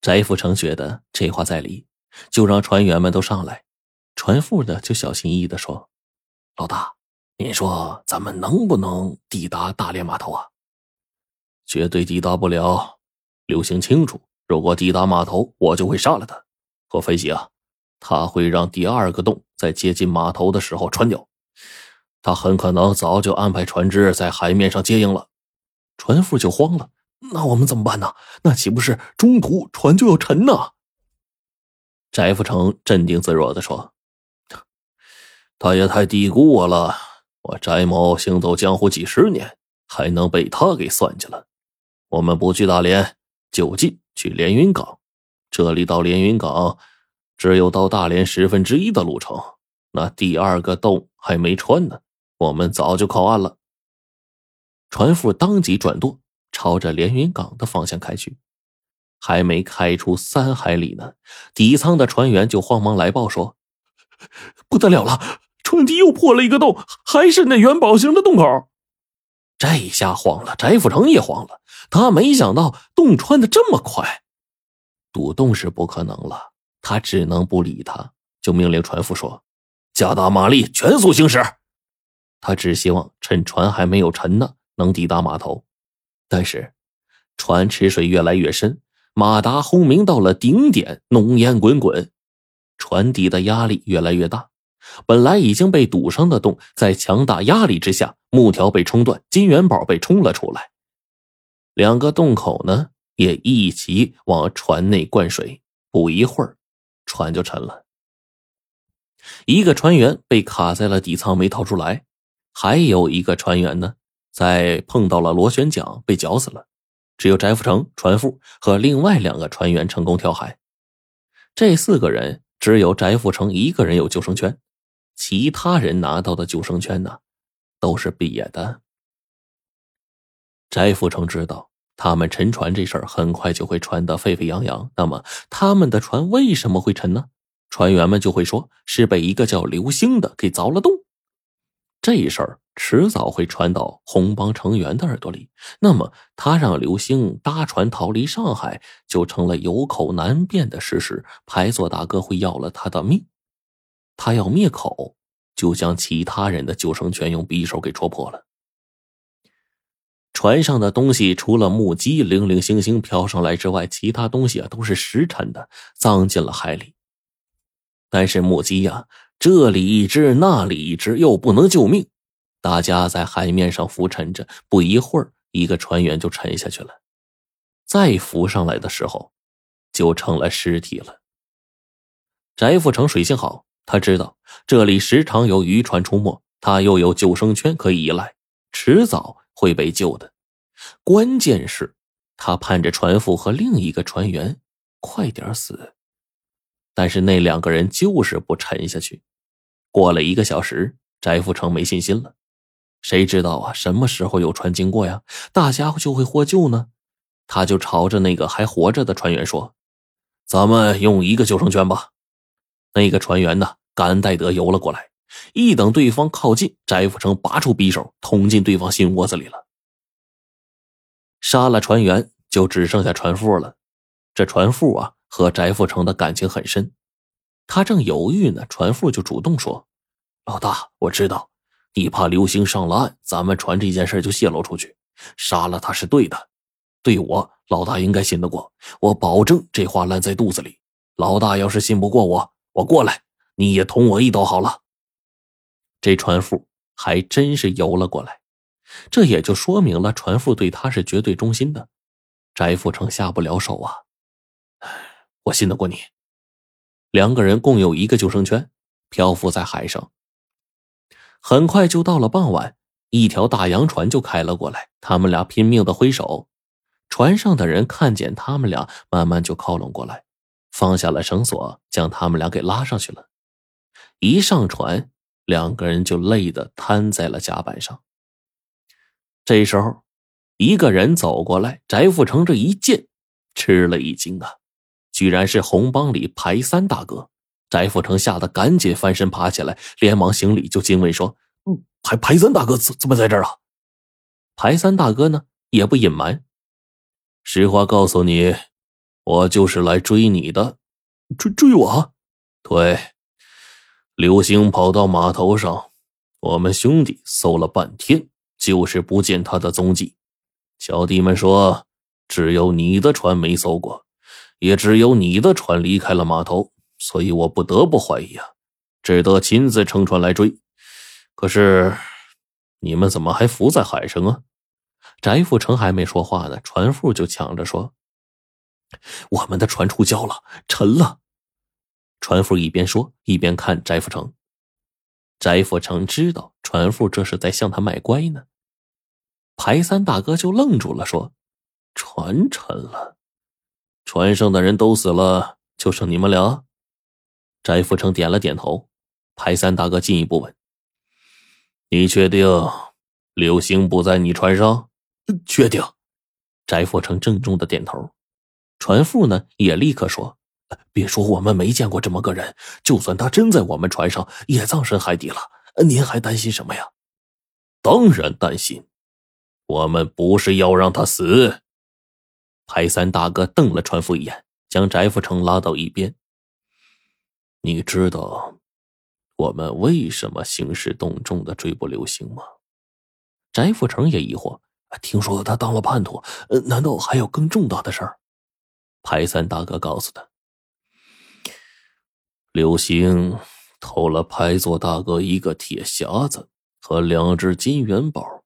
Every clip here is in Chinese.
翟富成觉得这话在理，就让船员们都上来。船副的就小心翼翼的说：“老大，您说咱们能不能抵达大连码头啊？”“绝对抵达不了。刘星清楚，如果抵达码头，我就会杀了他。我分析啊，他会让第二个洞在接近码头的时候穿掉。他很可能早就安排船只在海面上接应了。”船副就慌了。那我们怎么办呢？那岂不是中途船就要沉呢？翟福成镇定自若的说：“他也太低估我了。我翟某行走江湖几十年，还能被他给算计了？我们不去大连，就近去连云港。这里到连云港，只有到大连十分之一的路程。那第二个洞还没穿呢，我们早就靠岸了。”船夫当即转舵。朝着连云港的方向开去，还没开出三海里呢，底舱的船员就慌忙来报说：“不得了了，船底又破了一个洞，还是那元宝形的洞口。”这下慌了，翟富成也慌了，他没想到洞穿的这么快，堵洞是不可能了，他只能不理他，就命令船夫说：“加大马力，全速行驶。”他只希望趁船还没有沉呢，能抵达码头。但是，船池水越来越深，马达轰鸣到了顶点，浓烟滚滚，船底的压力越来越大。本来已经被堵上的洞，在强大压力之下，木条被冲断，金元宝被冲了出来。两个洞口呢，也一起往船内灌水。不一会儿，船就沉了。一个船员被卡在了底舱，没逃出来；还有一个船员呢。在碰到了螺旋桨，被绞死了。只有翟富成、船夫和另外两个船员成功跳海。这四个人只有翟富成一个人有救生圈，其他人拿到的救生圈呢，都是瘪的。翟富成知道，他们沉船这事儿很快就会传得沸沸扬扬。那么，他们的船为什么会沉呢？船员们就会说是被一个叫刘星的给凿了洞。这事儿。迟早会传到红帮成员的耳朵里，那么他让刘星搭船逃离上海，就成了有口难辩的事实。排座大哥会要了他的命，他要灭口，就将其他人的救生圈用匕首给戳破了。船上的东西除了木屐零零星星飘上来之外，其他东西啊都是实沉的，葬进了海里。但是木屐呀，这里一只，那里一只，又不能救命。大家在海面上浮沉着，不一会儿，一个船员就沉下去了。再浮上来的时候，就成了尸体了。翟富成水性好，他知道这里时常有渔船出没，他又有救生圈可以依赖，迟早会被救的。关键是，他盼着船夫和另一个船员快点死，但是那两个人就是不沉下去。过了一个小时，翟富成没信心了。谁知道啊？什么时候有船经过呀？大家伙就会获救呢。他就朝着那个还活着的船员说：“咱们用一个救生圈吧。”那个船员呢，感恩戴德游了过来。一等对方靠近，翟富成拔出匕首，捅进对方心窝子里了。杀了船员，就只剩下船夫了。这船夫啊，和翟富成的感情很深。他正犹豫呢，船夫就主动说：“老大，我知道。”你怕刘星上了岸，咱们船这件事就泄露出去，杀了他是对的。对我老大应该信得过，我保证这话烂在肚子里。老大要是信不过我，我过来，你也捅我一刀好了。这船夫还真是游了过来，这也就说明了船夫对他是绝对忠心的。翟富成下不了手啊，我信得过你。两个人共有一个救生圈，漂浮在海上。很快就到了傍晚，一条大洋船就开了过来。他们俩拼命的挥手，船上的人看见他们俩，慢慢就靠拢过来，放下了绳索，将他们俩给拉上去了。一上船，两个人就累得瘫在了甲板上。这时候，一个人走过来，翟富成这一见，吃了一惊啊，居然是红帮里排三大哥。翟富成吓得赶紧翻身爬起来，连忙行礼，就惊问说：“嗯，排排三大哥怎怎么在这儿啊？”排三大哥呢也不隐瞒，实话告诉你，我就是来追你的。追追我？对，刘星跑到码头上，我们兄弟搜了半天，就是不见他的踪迹。小弟们说，只有你的船没搜过，也只有你的船离开了码头，所以我不得不怀疑啊，只得亲自乘船来追。可是，你们怎么还浮在海上啊？翟富成还没说话呢，船夫就抢着说：“我们的船触礁了，沉了。”船夫一边说一边看翟富成。翟富成知道船夫这是在向他卖乖呢。排三大哥就愣住了，说：“船沉了，船上的人都死了，就剩你们俩。”翟富成点了点头。排三大哥进一步问：“你确定刘星不在你船上？”确定，翟富成郑重的点头。船副呢也立刻说：“别说我们没见过这么个人，就算他真在我们船上，也葬身海底了。您还担心什么呀？”当然担心，我们不是要让他死。排三大哥瞪了船夫一眼，将翟富成拉到一边：“你知道我们为什么兴师动众的追捕刘星吗？”翟富成也疑惑。听说他当了叛徒，难道还有更重大的事儿？排三大哥告诉他，刘星偷了排座大哥一个铁匣子和两只金元宝。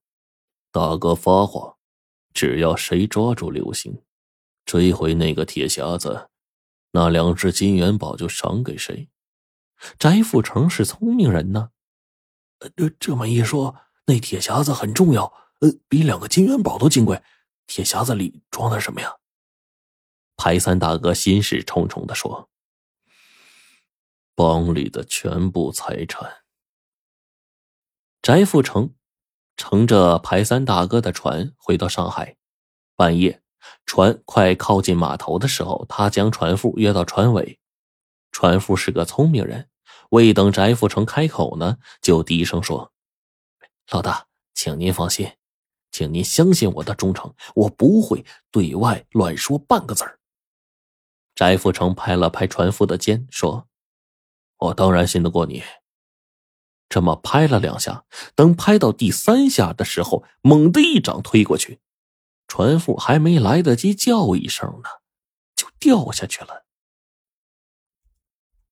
大哥发话，只要谁抓住刘星，追回那个铁匣子，那两只金元宝就赏给谁。翟富成是聪明人呢，呃，这么一说，那铁匣子很重要。呃，比两个金元宝都金贵。铁匣子里装的什么呀？排三大哥心事重重的说：“帮里的全部财产。”翟富成乘着排三大哥的船回到上海。半夜，船快靠近码头的时候，他将船夫约到船尾。船夫是个聪明人，未等翟富成开口呢，就低声说：“老大，请您放心。”请您相信我的忠诚，我不会对外乱说半个字儿。翟富成拍了拍船夫的肩，说：“我当然信得过你。”这么拍了两下，等拍到第三下的时候，猛地一掌推过去，船夫还没来得及叫一声呢，就掉下去了。